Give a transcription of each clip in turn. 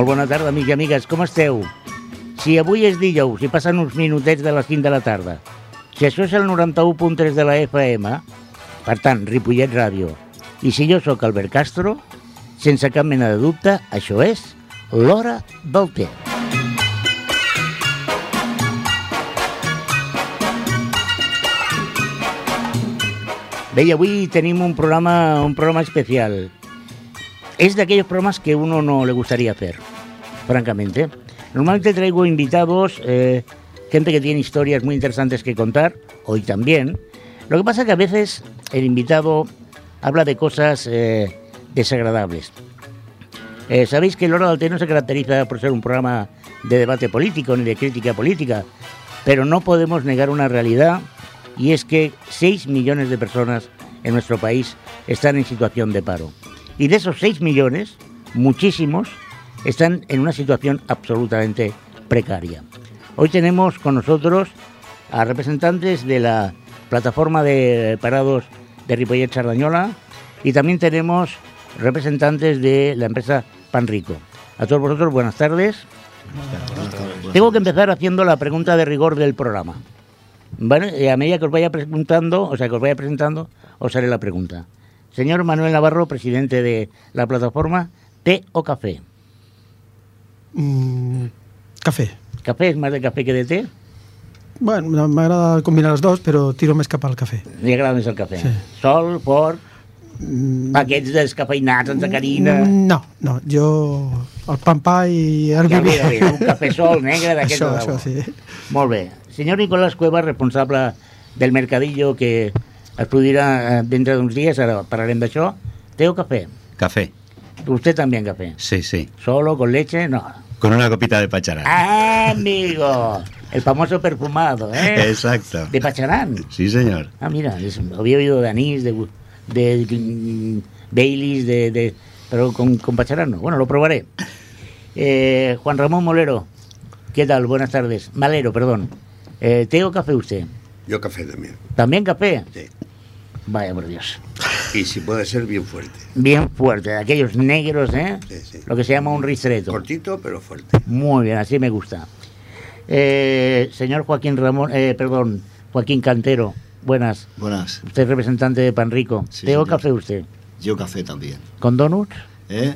Molt bona tarda, amics i amigues, com esteu? Si avui és dijous i passen uns minutets de les 5 de la tarda, si això és el 91.3 de la FM, per tant, Ripollet Ràdio, i si jo sóc Albert Castro, sense cap mena de dubte, això és l'hora del té. Bé, avui tenim un programa, un programa especial. Es de aquellos programas que uno no le gustaría hacer, francamente. Normalmente traigo invitados, eh, gente que tiene historias muy interesantes que contar, hoy también. Lo que pasa es que a veces el invitado habla de cosas eh, desagradables. Eh, Sabéis que el Hora del no se caracteriza por ser un programa de debate político ni de crítica política, pero no podemos negar una realidad y es que 6 millones de personas en nuestro país están en situación de paro. Y de esos 6 millones, muchísimos están en una situación absolutamente precaria. Hoy tenemos con nosotros a representantes de la plataforma de parados de Ripollet Sardañola y también tenemos representantes de la empresa Panrico. A todos vosotros, buenas tardes. Tengo que empezar haciendo la pregunta de rigor del programa. Y a medida que os vaya preguntando, o sea, que os vaya presentando, os haré la pregunta. Señor Manuel Navarro, presidente de la plataforma, ¿té o café? Mm, café. ¿Café es más de café que de té? Bueno, m'agrada combinar els dos, però tiro més cap al café. Li agrada més el café. Sí. Sol, fort, Mm, paquets descafeinats, amb sacarina... No, no, jo el pan pa i el Ja vi. un cafè sol negre d'aquest Això, de això, sí. Molt bé. Señor Nicolás Cuevas, responsable del mercadillo que es produirà eh, dintre d'uns dies, ara parlarem d'això. Té o café? Usted también café. sí, sí. ¿Solo, con leche? No. Con una copita de pacharán. ¡Ah, amigo! El famoso perfumado, ¿eh? Exacto. De Pacharán. Sí, señor. Ah, mira, es- había oído de anís, de, de, mm, Baileys, de, de- pero con, con Pacharán no. Bueno, lo probaré. Eh, Juan Ramón Molero, ¿qué tal? Buenas tardes. Malero, perdón. Eh, ¿Té o café usted? Yo café también. ¿También café? Sí. Vaya por Dios. Y si puede ser bien fuerte. Bien fuerte, de aquellos negros, ¿eh? Sí, sí. Lo que se llama un ristreto. Cortito, pero fuerte. Muy bien, así me gusta. Eh, señor Joaquín Ramón, eh, perdón, Joaquín Cantero, buenas. Buenas, Usted es representante de Pan Rico. Sí, ¿Té o café usted? yo café también. ¿Con donuts? ¿eh?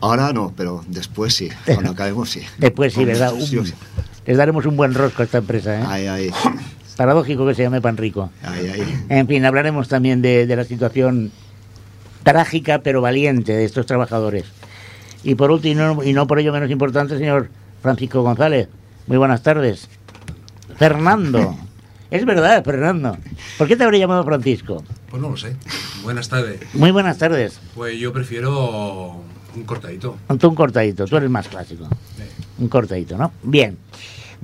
Ahora no, pero después sí, cuando acabemos sí. Después sí, ¿verdad? Un- sí. les daremos un buen rosco a esta empresa, ¿eh? Ahí, ahí, Paradójico que se llame Pan Rico. En fin, hablaremos también de, de la situación trágica pero valiente de estos trabajadores. Y por último, y no por ello menos importante, señor Francisco González. Muy buenas tardes. Fernando. Es verdad, Fernando. ¿Por qué te habría llamado Francisco? Pues no lo sé. Buenas tardes. Muy buenas tardes. Pues yo prefiero un cortadito. Tú un cortadito, tú eres más clásico. Un cortadito, ¿no? Bien.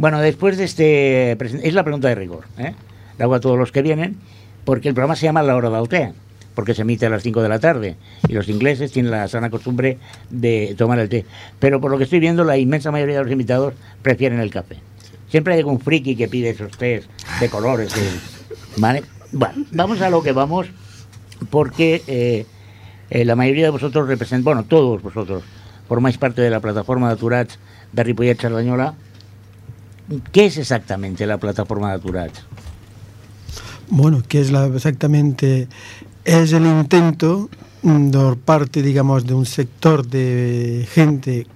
Bueno, después de este... Es la pregunta de rigor, ¿eh? La hago a todos los que vienen, porque el programa se llama La Hora del Té, porque se emite a las 5 de la tarde, y los ingleses tienen la sana costumbre de tomar el té. Pero por lo que estoy viendo, la inmensa mayoría de los invitados prefieren el café. Siempre hay algún friki que pide esos tés de colores, ¿vale? Bueno, vamos a lo que vamos, porque eh, eh, la mayoría de vosotros representan, bueno, todos vosotros formáis parte de la plataforma de Aturats de Ripollet Sardañola. ¿Qué es exactamente la plataforma de Aturats? Bueno, que es la, exactamente es el intento por parte, digamos, de un sector de gente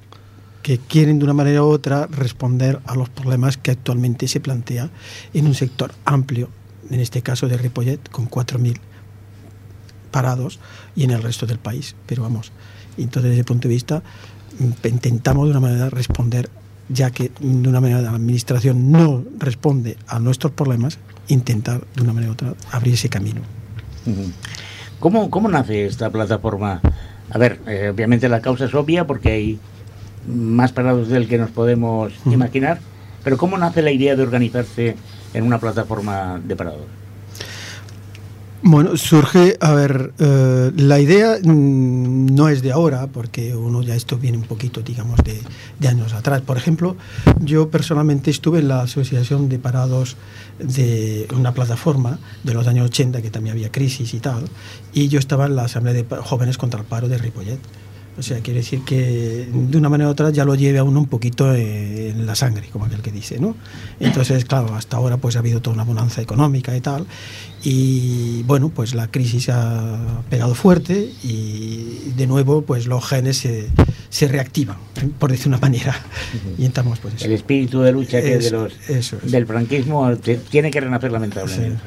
que quieren de una manera u otra responder a los problemas que actualmente se plantea en un sector amplio, en este caso de Ripollet, con 4.000 parados y en el resto del país. Pero vamos, entonces desde ese punto de vista mm, intentamos de una manera responder, ya que de una manera la administración no responde a nuestros problemas, intentar de una manera u otra abrir ese camino. ¿Cómo, ¿Cómo nace esta plataforma? A ver, eh, obviamente la causa es obvia porque hay más parados del que nos podemos imaginar, pero ¿cómo nace la idea de organizarse en una plataforma de parados? Bueno, surge, a ver, eh, la idea mm, no es de ahora, porque uno ya esto viene un poquito, digamos, de, años atrás. Por ejemplo, yo personalmente estuve en la Asociación de Parados de una plataforma de los años 80, que también había crisis y tal, y yo estaba en la Asamblea de Jóvenes contra el Paro de Ripollet. O sea, quiere decir que de una manera u otra ya lo lleve a uno un poquito eh, en la sangre, como aquel que dice, ¿no? Entonces, claro, hasta ahora pues ha habido toda una bonanza económica y tal, y bueno, pues la crisis ha pegado fuerte y de nuevo pues los genes se, se reactivan, ¿eh? por decir una manera, y estamos pues eso. El espíritu de lucha que es de los, eso es. del franquismo tiene que renacer lamentablemente.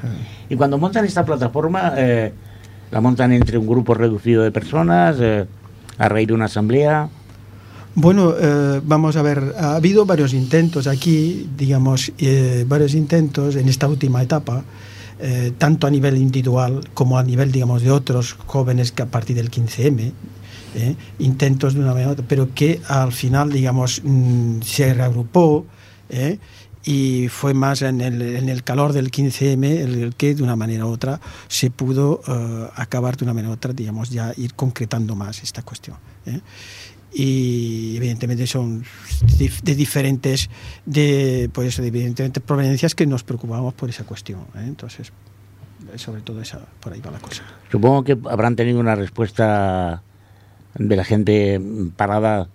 Y cuando montan esta plataforma, eh, la montan entre un grupo reducido de personas, eh, a raíz de una asamblea. Bueno, eh, vamos a ver, ha habido varios intentos aquí, digamos, eh, varios intentos en esta última etapa, eh, tanto a nivel individual como a nivel, digamos, de otros jóvenes que a partir del 15M, eh, intentos de una manera pero que al final, digamos, mm, se reagrupó y fue más en el, en el calor del 15M el, que de una manera u otra se pudo eh, acabar de una manera u otra, digamos, ya ir concretando más esta cuestión. eh y evidentemente son de diferentes de pues de evidentemente proveniencias que nos preocupamos por esa cuestión ¿eh? entonces sobre todo esa por ahí va la cosa Supongo que habrán tenido una respuesta de la gente parada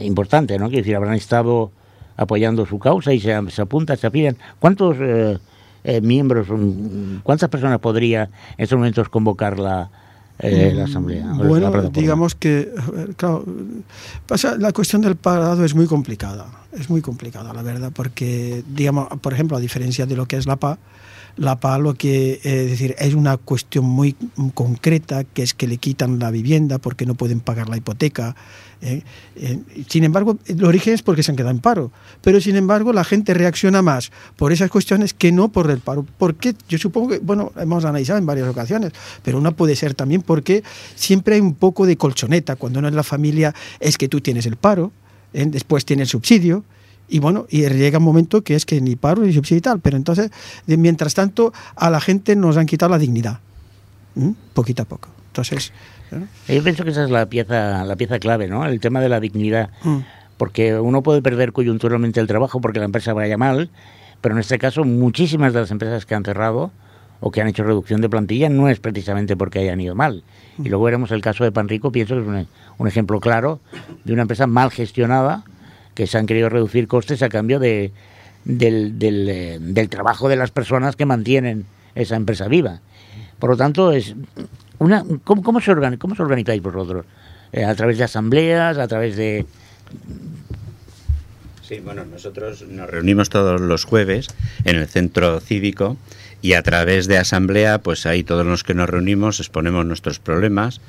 importante, ¿no? Quiero decir, habrán estado apoyando su causa y se, se apuntan, se afilian. ¿Cuántos eh, eh, miembros, mm, cuántas personas podría en estos momentos convocar la, eh, la asamblea? o la bueno digamos que claro pasa la cuestión del parado es muy complicada es muy complicada la verdad porque digamos por ejemplo a diferencia de lo que es la PA la que eh, es decir es una cuestión muy concreta que es que le quitan la vivienda porque no pueden pagar la hipoteca ¿eh? Eh, sin embargo el origen es porque se han quedado en paro pero sin embargo la gente reacciona más por esas cuestiones que no por el paro porque yo supongo que bueno hemos analizado en varias ocasiones pero una puede ser también porque siempre hay un poco de colchoneta cuando no es la familia es que tú tienes el paro ¿eh? después tienes el subsidio y bueno, y llega un momento que es que ni paro ni subsidio y tal, pero entonces, de- mientras tanto, a la gente nos han quitado la dignidad, poquito a poco. Entonces. Yo pienso que esa es la pieza, la pieza clave, ¿no? El tema de la dignidad. Mm. Porque uno puede perder coyunturalmente el trabajo porque la empresa vaya mal, pero en este caso muchísimas de las empresas que han cerrado o que han hecho reducción de plantilla no es precisamente porque hayan ido mal. Y luego veremos el caso de Panrico, pienso que es un, un ejemplo claro de una empresa mal gestionada que se han querido reducir costes a cambio de, del, del, eh, del trabajo de las personas que mantienen esa empresa viva. Por lo tanto, es una, ¿cómo, cómo, se, organi- cómo se organizáis vosotros? Eh, ¿A través de asambleas? ¿A través de...? Sí, bueno, nosotros nos reunimos todos los jueves en el centro cívico y a través de asamblea, pues ahí todos los que nos reunimos exponemos nuestros problemas,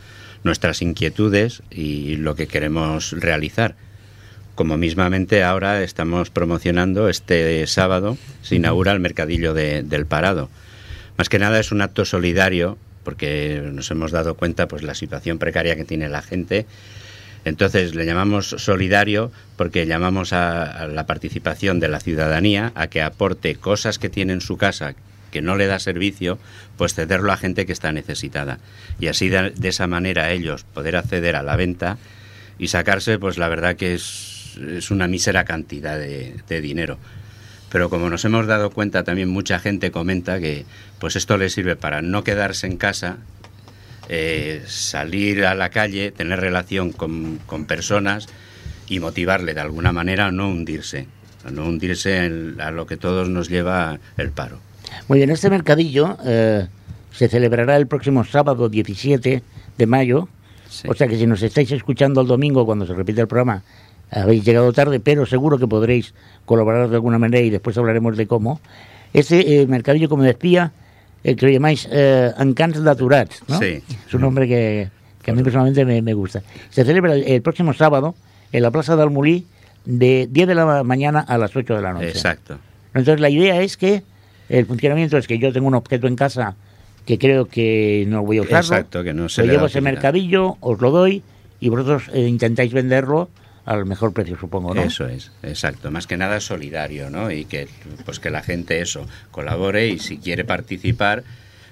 nuestras inquietudes y lo que queremos realizar. Como mismamente ahora estamos promocionando este sábado, se inaugura el Mercadillo de- del Parado. Más que nada es un acto solidario porque nos hemos dado cuenta pues la situación precaria que tiene la gente entonces le llamamos solidario porque llamamos a, a la participación de la ciudadanía a que aporte cosas que tiene en su casa que no le da servicio, pues cederlo a gente que está necesitada. Y así de, de esa manera ellos poder acceder a la venta y sacarse, pues la verdad que es, es una mísera cantidad de, de dinero. Pero como nos hemos dado cuenta, también mucha gente comenta que pues esto le sirve para no quedarse en casa, eh, salir a la calle, tener relación con, con personas y motivarle de alguna manera a no hundirse, a no hundirse en, a lo que todos nos lleva el paro. Muy bien, este mercadillo eh, se celebrará el próximo sábado 17 de mayo. Sí. O sea que si nos estáis escuchando el domingo cuando se repite el programa, habéis llegado tarde, pero seguro que podréis colaborar de alguna manera y después hablaremos de cómo. Este eh, mercadillo, como decía, el que lo llamáis eh, Encants Naturats, ¿no? Sí. Es un nombre que, que a mí personalmente me, me gusta. Se celebra el, el próximo sábado en la Plaza de Almulí de 10 de la mañana a las 8 de la noche. Exacto. Entonces la idea es que el funcionamiento es que yo tengo un objeto en casa que creo que no voy a usarlo. Exacto, que no se lo le llevo a ese mercadillo, os lo doy y vosotros eh, intentáis venderlo al mejor precio, supongo, ¿no? Eso es, exacto. Más que nada solidario, ¿no? Y que, pues que la gente eso colabore y si quiere participar,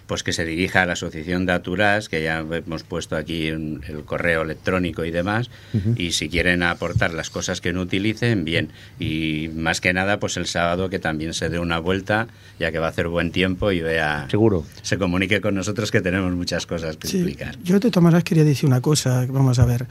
pues que se dirija a la asociación de Aturas, que ya hemos puesto aquí en el correo electrónico y demás, y si quieren aportar las cosas que no utilicen, bien. Y más que nada, pues el sábado que también se dé una vuelta, ya que va a hacer buen tiempo y vea... Seguro. Se comunique con nosotros que tenemos muchas cosas que Sí, explicar. yo de todas maneras quería decir una cosa, vamos a ver.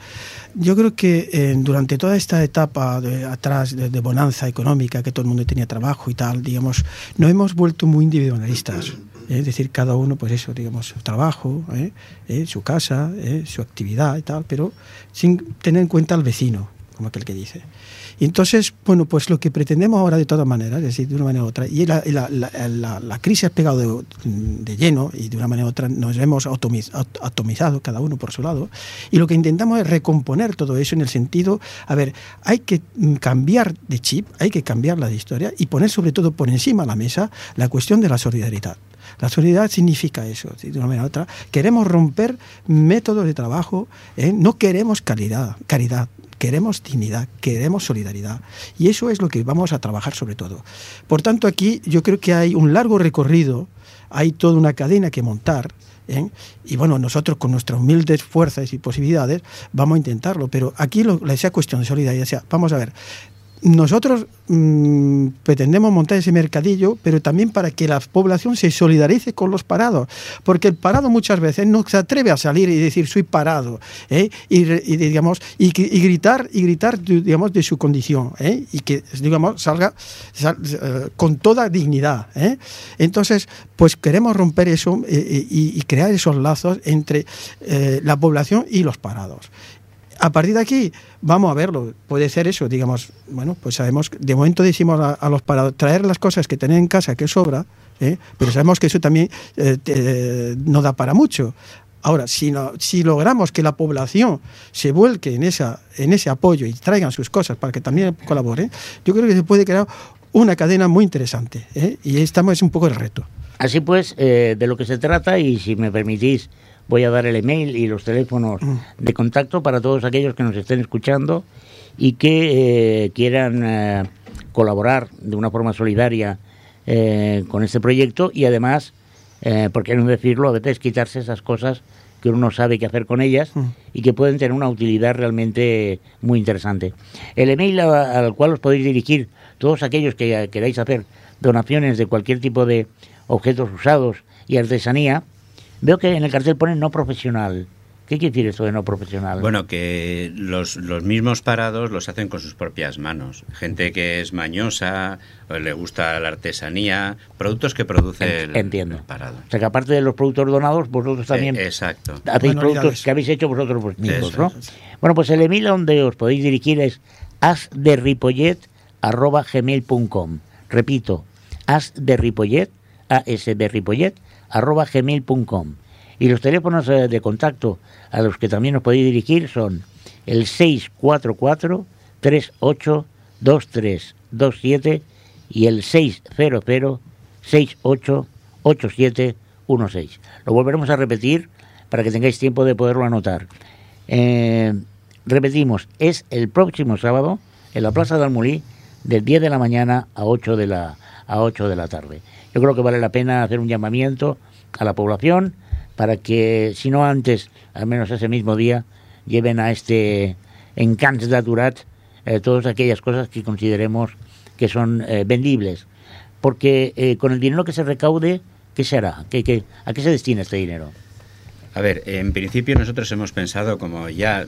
Yo creo que eh, durante toda esta etapa de atrás de, de bonanza económica, que todo el mundo tenía trabajo y tal, digamos, no hemos vuelto muy individualistas. Es decir, cada uno, pues eso, digamos, su trabajo, ¿eh? ¿eh? su casa, ¿eh? su actividad y tal, pero sin tener en cuenta al vecino, como aquel que dice. Y entonces, bueno, pues lo que pretendemos ahora de todas maneras, es decir, de una manera u otra, y la, la, la, la- crisis ha pegado de, de lleno y de una manera u otra nos hemos atomiz- at- atomizado cada uno por su lado, y lo que intentamos es recomponer todo eso en el sentido, a ver, hay que cambiar de chip, hay que cambiar la historia y poner sobre todo por encima de la mesa la cuestión de la solidaridad. La solidaridad significa eso, de una manera u otra. Queremos romper métodos de trabajo, ¿eh? no queremos caridad, caridad, queremos dignidad, queremos solidaridad. Y eso es lo que vamos a trabajar sobre todo. Por tanto, aquí yo creo que hay un largo recorrido, hay toda una cadena que montar. ¿eh? Y bueno, nosotros con nuestras humildes fuerzas y posibilidades vamos a intentarlo. Pero aquí lo, esa cuestión de solidaridad, sea, vamos a ver, nosotros mm, pretendemos montar ese mercadillo, pero también para que la población se solidarice con los parados, porque el parado muchas veces no se atreve a salir y decir soy parado, ¿eh? y, digamos y, gri- y gritar y gritar digamos de su condición, ¿eh? y que digamos salga sal- eh, con toda dignidad. Entonces, pues queremos romper eso y, crear esos lazos entre la población y los parados. A partir de aquí, vamos a verlo. Puede ser eso, digamos, bueno, pues sabemos, de momento decimos a, los parados, traer las cosas que tenéis en casa que sobra, ¿eh? pero sabemos que eso también eh, no da para mucho. Ahora, si, no- si logramos que la población se vuelque en, esa, en ese apoyo y traigan sus cosas para que también colaboren, yo creo que se puede crear una cadena muy interesante. ¿eh? Y estamos es un poco el reto. Así pues, de lo que se trata, y si me permitís, voy a dar el email y los teléfonos de contacto para todos aquellos que nos estén escuchando y que eh, quieran eh, colaborar de una forma solidaria eh, con este proyecto y además, eh, por qué no decirlo, a veces quitarse esas cosas que uno no sabe qué hacer con ellas y que pueden tener una utilidad realmente muy interesante. El email a- al cual os podéis dirigir todos aquellos que queráis hacer donaciones de cualquier tipo de objetos usados y artesanía, veo que en el cartel pone no profesional. ¿Qué quiere decir esto de no profesional? Bueno, que los, los mismos parados los hacen con sus propias manos. Gente que es mañosa, o le gusta la artesanía, productos que produce el, Entiendo. el parado. O sea que aparte de los productos donados, vosotros también Eh, exacto. hacéis productos que habéis hecho vosotros vos mismos, Eso ¿no? Bueno, pues el email donde os podéis dirigir es asderripollet.gmail.com Repito, asderripollet, asderripollet, arroba gmail.com Y los teléfonos eh, de contacto a los que también os podéis dirigir son el 644 382327 y el 600 68 8716. Lo volveremos a repetir para que tengáis tiempo de poderlo anotar. Eh, repetimos, es el próximo sábado en la Plaza de Almolí del 10 de la mañana a 8 de la, a 8 de la tarde. Yo creo que vale la pena hacer un llamamiento a la población para que, si no antes, al menos ese mismo día, lleven a este Encants d'Aturat eh, todas aquellas cosas que consideremos que son eh, vendibles. Porque eh, con el dinero que se recaude, ¿qué se hará? ¿Qué, qué, a qué se destina este dinero? A ver, en principio nosotros hemos pensado como ya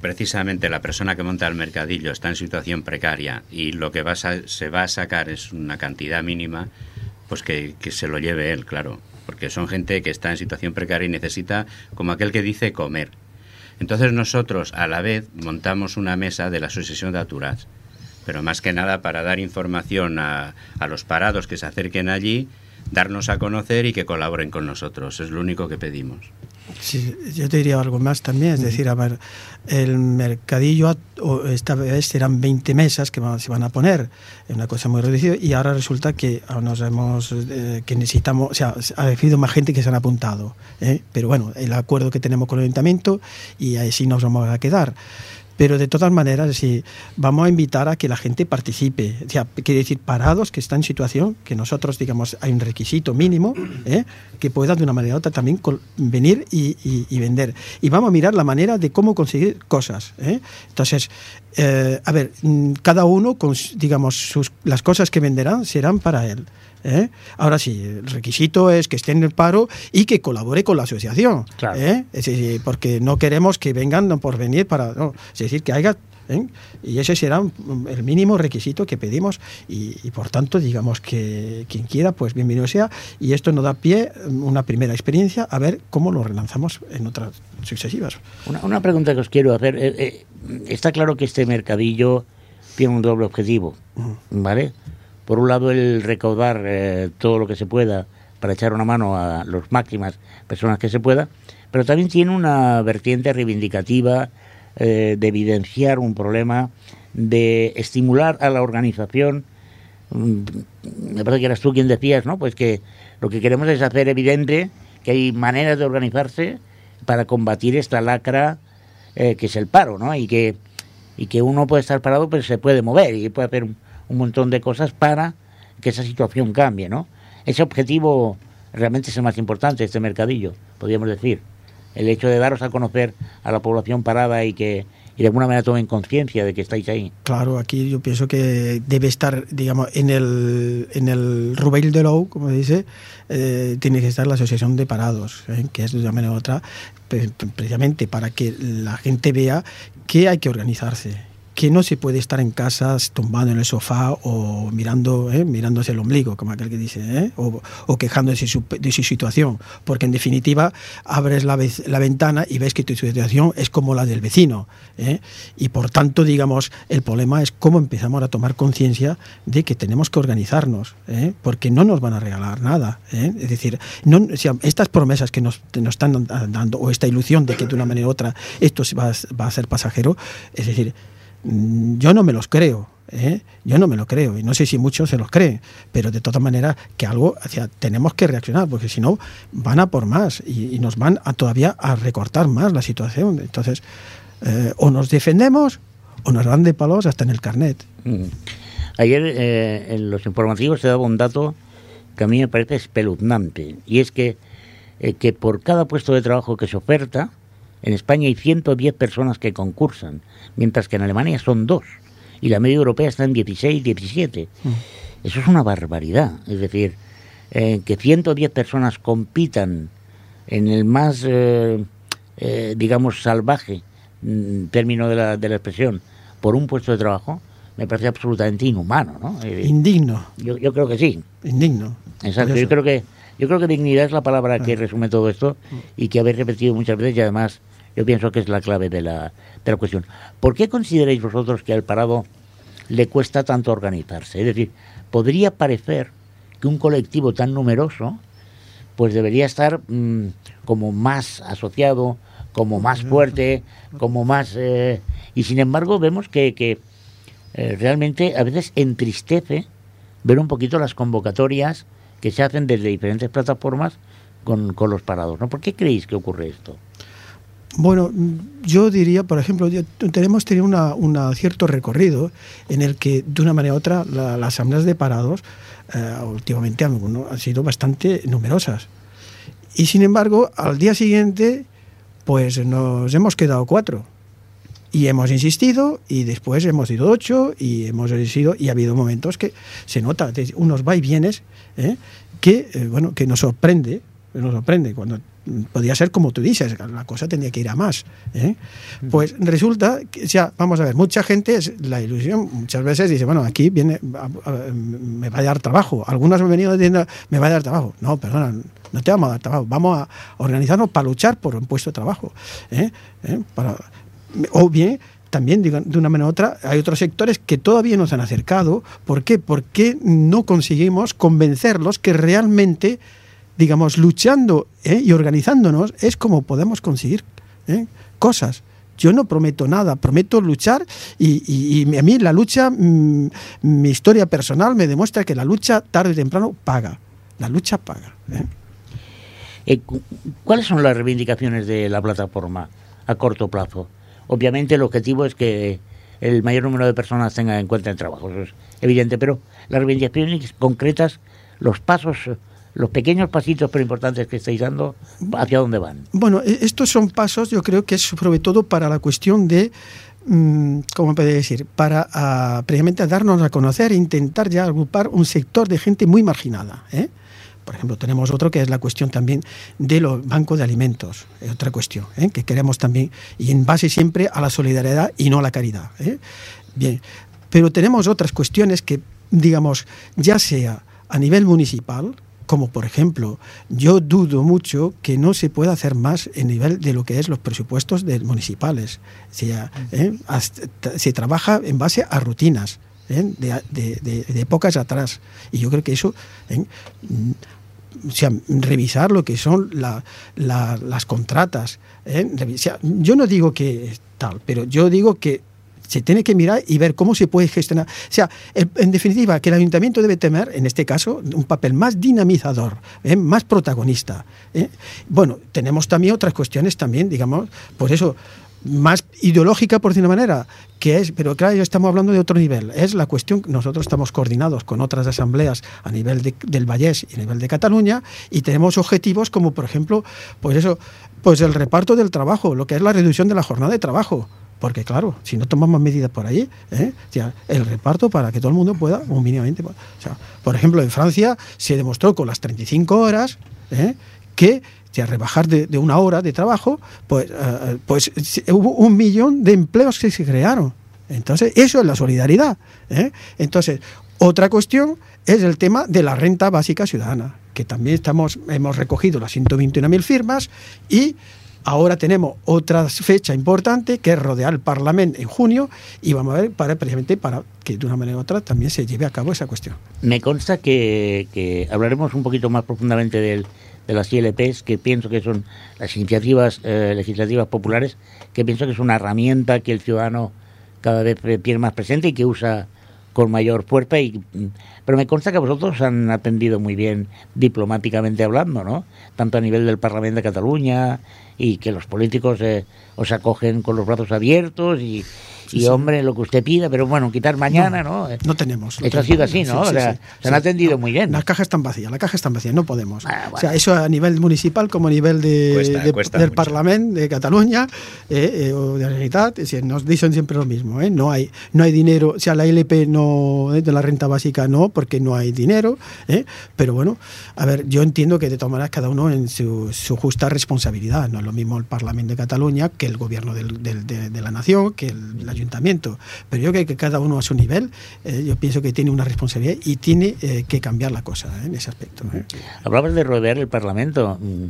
precisamente la persona que monta el mercadillo está en situación precaria y lo que va a se va a sacar es una cantidad mínima, pues que, que se lo lleve él, claro, porque son gente que está en situación precaria y necesita, como aquel que dice, comer. Entonces nosotros a la vez montamos una mesa de la Asociación de Aturats, pero más que nada para dar información a, a los parados que se acerquen allí, darnos a conocer y que colaboren con nosotros. Es lo único que pedimos. Sí, yo te diría algo más también, es decir, a ver, el mercadillo esta vez serán 20 mesas que se van a poner, es una cosa muy reducida y ahora resulta que ahora nos hemos eh, que necesitamos, o sea, ha habido más gente que se han apuntado, ¿eh? pero bueno, el acuerdo que tenemos con el ayuntamiento y así nos vamos a quedar. Pero de todas maneras, sí, vamos a invitar a que la gente participe. O sea, quiere decir, parados que están en situación, que nosotros, digamos, hay un requisito mínimo, ¿eh? que pueda de una manera u otra también venir y, vender. Y vamos a mirar la manera de cómo conseguir cosas. ¿eh? Entonces, eh, a ver, mm, cada uno, con, digamos, las cosas que venderán serán para él. ¿Eh? Ahora sí, el requisito es que esté en el paro y que colabore con la asociación. Claro. ¿eh? Es decir, porque no queremos que vengan por venir para. no, es decir, que haya. ¿eh? Y ese será el mínimo requisito que pedimos y, y, por tanto digamos que quien quiera pues bienvenido sea y esto nos da pie mm, una primera experiencia a ver cómo lo relanzamos en otras sucesivas. Una, una pregunta que os quiero hacer. eh, eh, está claro que este mercadillo tiene un doble objetivo, ¿vale? Por un lado, el recaudar eh, todo lo que se pueda para echar una mano a las máximas personas que se pueda, pero también tiene una vertiente reivindicativa eh, de evidenciar un problema, de estimular a la organización. Mm, Me parece que eras tú quien decías, ¿no? Pues que lo que queremos es hacer evidente que hay maneras de organizarse para combatir esta lacra eh, que es el paro, ¿no? Y que, y que uno puede estar parado, pero se puede mover y puede hacer un montón de cosas para que esa situación cambie, ¿no? Ese objetivo realmente es el más importante este mercadillo, podríamos decir. El hecho de daros a conocer a la población parada y que y de alguna manera tomen conciencia de que estáis ahí. Claro, aquí yo pienso que debe estar, digamos, en el, en el Roubaix de Lou, como dice, eh, tiene que estar la Asociación de Parados, ¿eh? que es de una manera u otra, pre- precisamente para que la gente vea que hay que organizarse, que no se puede estar en casa tumbado en el sofá o mirando, ¿eh? mirándose el ombligo, como aquel que dice, ¿eh? o, o quejándose de su, de su situación, porque en definitiva abres la, la ventana y ves que tu situación es como la del vecino. ¿eh? Y por tanto, digamos, el problema es cómo empezamos a tomar conciencia de que tenemos que organizarnos, ¿eh? porque no nos van a regalar nada. ¿eh? Es decir, no, o sea, estas promesas que nos, nos están dando, o esta ilusión de que de una manera u otra esto va, va a ser pasajero, es decir, yo no me los creo. ¿eh? Yo no me lo creo y no sé si muchos se los creen, pero de todas maneras que algo, sea, tenemos que reaccionar porque si no van a por más y, y nos van a todavía a recortar más la situación. Entonces, eh, o nos defendemos o nos dan de palos hasta en el carnet. Mm. Ayer eh, en los informativos se daba un dato que a mí me parece espeluznante y es que, eh, que por cada puesto de trabajo que se oferta, en España hay 110 personas que concursan, mientras que en Alemania son dos y la media europea está en 16, 17. Eso es una barbaridad. Es decir, eh, que 110 personas compitan en el más, eh, eh, digamos, salvaje mm, término de la, de la expresión por un puesto de trabajo, me parece absolutamente inhumano, ¿no? Eh, Indigno, yo, yo creo que sí. indigno. Exacto. Yo creo que yo creo que dignidad es la palabra que resume todo esto y que habéis repetido muchas veces y además yo pienso que es la clave de la, de la cuestión. ¿Por qué consideráis vosotros que al parado le cuesta tanto organizarse? Es decir, podría parecer que un colectivo tan numeroso pues debería estar mm, como más asociado, como más fuerte, como más... eh, y sin embargo vemos que, que eh, realmente a veces entristece ver un poquito las convocatorias que se hacen desde diferentes plataformas con, con los parados. ¿no? ¿Por qué creéis que ocurre esto? Bueno, yo diría, por ejemplo, tenemos tenido una cierto recorrido en el que, de una manera u otra, la- las asambleas de parados eh, últimamente han, han sido bastante numerosas. Y sin embargo, al día siguiente, pues nos hemos quedado cuatro. Y hemos insistido, y después hemos ido ocho, y hemos sido, y ha habido momentos que se nota unos va ¿eh? que, eh, bueno, que nos sorprende, nos sorprende cuando podría ser como tú dices, la cosa tendría que ir a más. ¿eh? Pues resulta que, sea, vamos a ver, mucha gente, la ilusión, muchas veces dice, bueno, aquí viene, me va a dar trabajo. Algunos han venido diciendo, me va a dar trabajo. No, perdona, no te vamos a dar trabajo. Vamos a organizarnos para luchar por un puesto de trabajo. ¿eh? ¿eh? O bien también de una manera u otra hay otros sectores que todavía nos han acercado ¿por qué? porque no conseguimos convencerlos que realmente digamos luchando ¿eh? y organizándonos es como podemos conseguir ¿eh? cosas yo no prometo nada, prometo luchar y, a mí la lucha, mm, mi historia personal me demuestra que la lucha tarde o temprano paga. La lucha paga. ¿eh? Cu- ¿Cuáles son las reivindicaciones de la plataforma a corto plazo? obviamente el objetivo es que el mayor número de personas tenga encuentren trabajo, eso es evidente, pero las reivindicaciones concretas, los pasos, los pequeños pasitos pero importantes que estáis dando, ¿hacia dónde van? Bueno, e- estos son pasos, yo creo que es sobre todo para la cuestión de, mm, ¿cómo puede decir? Para ah, precisamente darnos a conocer e intentar ya agrupar un sector de gente muy marginada. ¿eh? Por ejemplo, tenemos otro que es la cuestión también de los bancos de alimentos, es otra cuestión, ¿eh? que queremos también, y en base siempre a la solidaridad y no a la caridad. ¿eh? Bien, pero tenemos otras cuestiones que, digamos, ya sea a nivel municipal, como por ejemplo, yo dudo mucho que no se pueda hacer más en nivel de lo que es los presupuestos de municipales. O sea, ¿eh? Se trabaja en base a rutinas. ¿eh? De, de- de- de épocas atrás. Y yo creo que eso, ¿eh? Mm, o sea, revisar lo que son la- la- las contratas. ¿eh? Yo no digo que es tal, pero yo digo que se tiene que mirar y ver cómo se puede gestionar. O sea, en definitiva, que el ayuntamiento debe tener, en este caso, un papel más dinamizador, ¿eh? más protagonista. ¿eh? Bueno, tenemos también otras cuestiones también, digamos, por eso más ideológica, por decir una manera, que es, pero claro, ya estamos hablando de otro nivel. Es la cuestión, nosotros estamos coordinados con otras asambleas a nivel de- del Vallés y a nivel de Cataluña y tenemos objetivos como, por ejemplo, pues eso, pues el reparto del trabajo, lo que es la reducción de la jornada de trabajo. Porque claro, si no tomamos medidas por ahí, ¿eh? el reparto para que todo el mundo pueda, mínimamente, o sea, por ejemplo, en Francia se demostró con las 35 horas ¿eh? que sea, rebajar de, una hora de trabajo, pues, eh, pues se- hubo un millón de empleos que se crearon. Entonces, eso es la solidaridad. ¿eh? Entonces, otra cuestión es el tema de la renta básica ciudadana, que también estamos, hemos recogido las 121.000 firmas y ahora tenemos otra fecha importante que es rodear el Parlamento en junio y vamos a ver para precisamente para que de una manera u otra también se lleve a cabo esa cuestión. Me consta que, que hablaremos un poquito más profundamente del, de las ILPs, que pienso que son las iniciativas eh, legislativas populares, que pienso que es una herramienta que el ciudadano cada vez tiene más presente y que usa con mayor fuerza. Y, mm, pero me consta que vosotros han atendido muy bien diplomáticamente hablando, ¿no? Tanto a nivel del Parlamento de Cataluña y que los políticos eh, os acogen con los brazos abiertos y, Sí, y sí. hombre, lo que usted pida, pero bueno, quitar mañana, ¿no? No tenemos. no Esto ha tenemos. sido así, ¿no? Sí, o sea, se han atendido No, muy bien. Las cajas están vacías, las cajas están vacías, no podemos. Ah, O sea, bueno. eso a nivel municipal como a nivel de, Cuesta, de- cuesta del. Parlamento de Cataluña eh, eh, o de la Generalitat, nos dicen siempre lo mismo, ¿eh? no hay no hay dinero, o sea, la LP no eh, de la renta básica no, porque no hay dinero, ¿eh? pero bueno, a ver, yo entiendo que de todas maneras cada uno en su, su justa responsabilidad, no es lo mismo el Parlamento de Cataluña que el gobierno del- del- de, de la nación, que el, el ayuntamiento, pero yo creo que cada uno a su nivel, eh, yo pienso que tiene una responsabilidad y tiene eh, que cambiar la cosa ¿eh? en ese aspecto. ¿eh? Hablabas de rodear el Parlamento. Mm,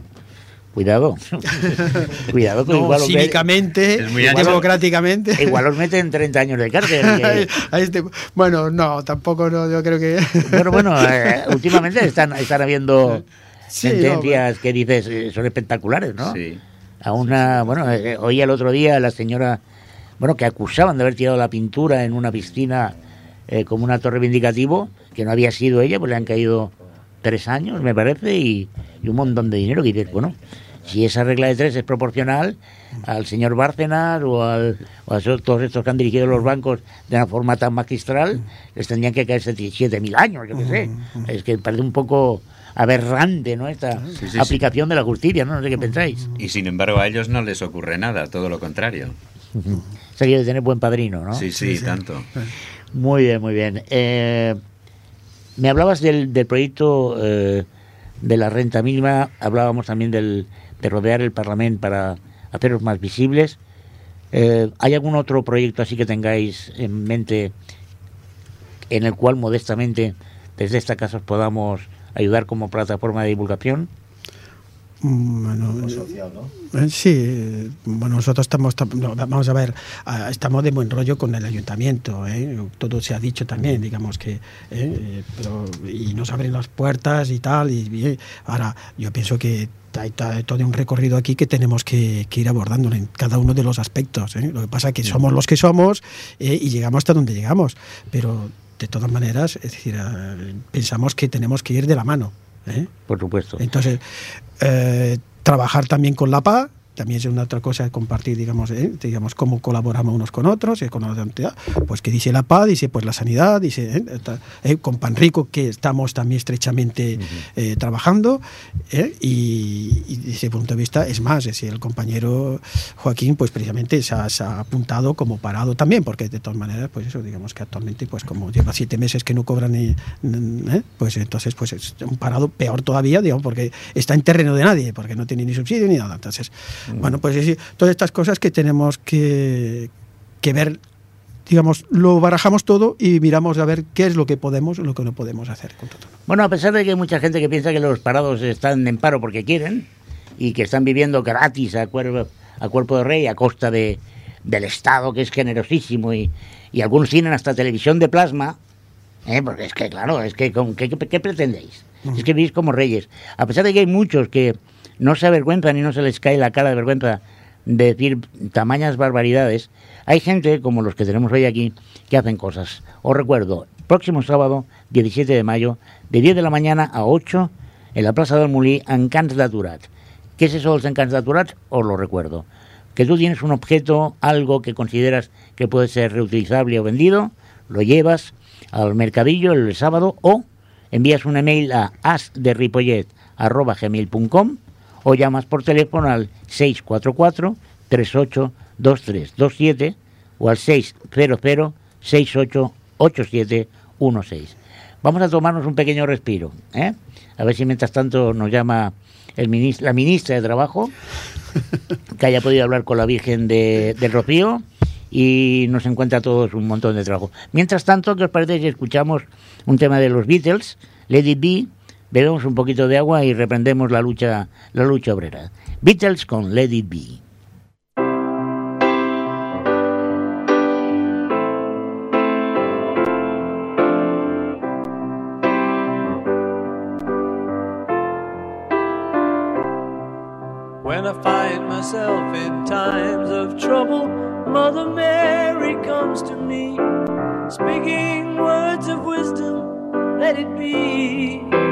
Cuidado. Cuidado que No, igual, cívicamente, democráticamente. igual os meten 30 años de cárcel. este- bueno, no, tampoco no, yo creo que... Bueno, bueno, eh, últimamente están, están habiendo Sí, sentencias que dices son espectaculares, ¿no? Sí. A una, bueno, eh, oí el otro día a la señora, bueno, que acusaban de haber tirado la pintura en una piscina eh, como un acto reivindicativo, que no había sido ella, pues le han caído tres años, me parece, y, y un montón de dinero. Que dices, bueno, si esa regla de tres es proporcional al señor Bárcenas o, al, o a esos- todos estos que han dirigido los bancos de una forma tan magistral, les tendrían que caer 7.000 años, yo qué sé. Es que parece un poco aberrante, ¿no? Esta Sí, sí, aplicación de la justicia, ¿no? No sé qué pensáis. Y sin embargo a ellos no les ocurre nada, todo lo contrario. Quiere tener buen padrino, ¿no? Sí, sí, tanto. Muy bien, muy bien. Eh, me hablabas del, del proyecto eh, de la renta mínima, hablábamos también del, de rodear el Parlamento para haceros más visibles. Eh, ¿Hay algún otro proyecto así que tengáis en mente en el cual modestamente desde esta casa os podamos ayudar como plataforma de divulgación? Mm, Bueno, eh, sí, eh, bueno, nosotros estamos, tam- no, vamos a ver, ah, estamos de buen rollo con el ayuntamiento, ¿eh? todo se ha dicho también, digamos que, ¿eh? Eh, pero, y nos abren las puertas y tal, y ahora yo pienso que hay, todo un recorrido aquí que tenemos que, que ir abordando en cada uno de los aspectos, ¿eh? lo que pasa es que somos los que somos eh, y llegamos hasta donde llegamos, pero de todas maneras, es decir, ah, pensamos que tenemos que ir de la mano. ¿Eh? Por supuesto. Entonces, eh, trabajar también con la PA, también es una otra cosa compartir, digamos, ¿eh? digamos cómo colaboramos unos con otros, con otra entidad. Pues que dice la paz, dice pues la sanidad, dice ¿eh? Eh, con Panrico que estamos también estrechamente eh, trabajando ¿eh? y, y desde ese punto de vista es más, es decir, el compañero Joaquín pues precisamente se ha, se ha apuntado como parado también, porque de todas maneras pues eso digamos que actualmente pues como lleva siete meses que no cobra ni, ¿eh? pues entonces pues es un parado peor todavía, digamos, porque está en terreno de nadie, porque no tiene ni subsidio ni nada. Entonces, bueno, pues es decir, todas estas cosas que tenemos que, que ver, digamos, lo barajamos todo y miramos a ver qué es lo que podemos y lo que no podemos hacer. con todo. Bueno, a pesar de que hay mucha gente que piensa que los parados están en paro porque quieren y que están viviendo gratis a cuerpo, a cuerpo de rey a costa de, del Estado, que es generosísimo, y, y algunos tienen hasta televisión de plasma, ¿eh? porque es que, claro, es que ¿con qué, qué- qué pretendéis? Es que vivís como reyes. A pesar de que hay muchos que no se avergüenzan y no se les cae la cara de vergüenza de decir tamañas barbaridades, hay gente, como los que tenemos hoy aquí, que hacen cosas. Os recuerdo, próximo sábado, 17 de mayo, de 10 de la mañana a 8, en la Plaza del Mulí, en Cans. ¿Qué es eso del Cans d'Aturat? Os lo recuerdo. Que tú tienes un objeto, algo que consideras que puede ser reutilizable o vendido, lo llevas al mercadillo el sábado o envías un email a asderripollet.com o llamas por teléfono al 644 382327 o al 600 688716. Vamos a tomarnos un pequeño respiro, ¿eh? A ver si mientras tanto nos llama el la ministra de Trabajo, que haya podido hablar con la Virgen de, del Rocío y nos encuentra a todos un montón de trabajo. Mientras tanto, ¿qué os parece si escuchamos un tema de los Beatles, It Be, bebemos un poquito de agua y reprendemos la lucha, la lucha obrera? Beatles con Let It Be. When I find myself in times of trouble, Mother Mary comes to me, speaking words of wisdom, let it be.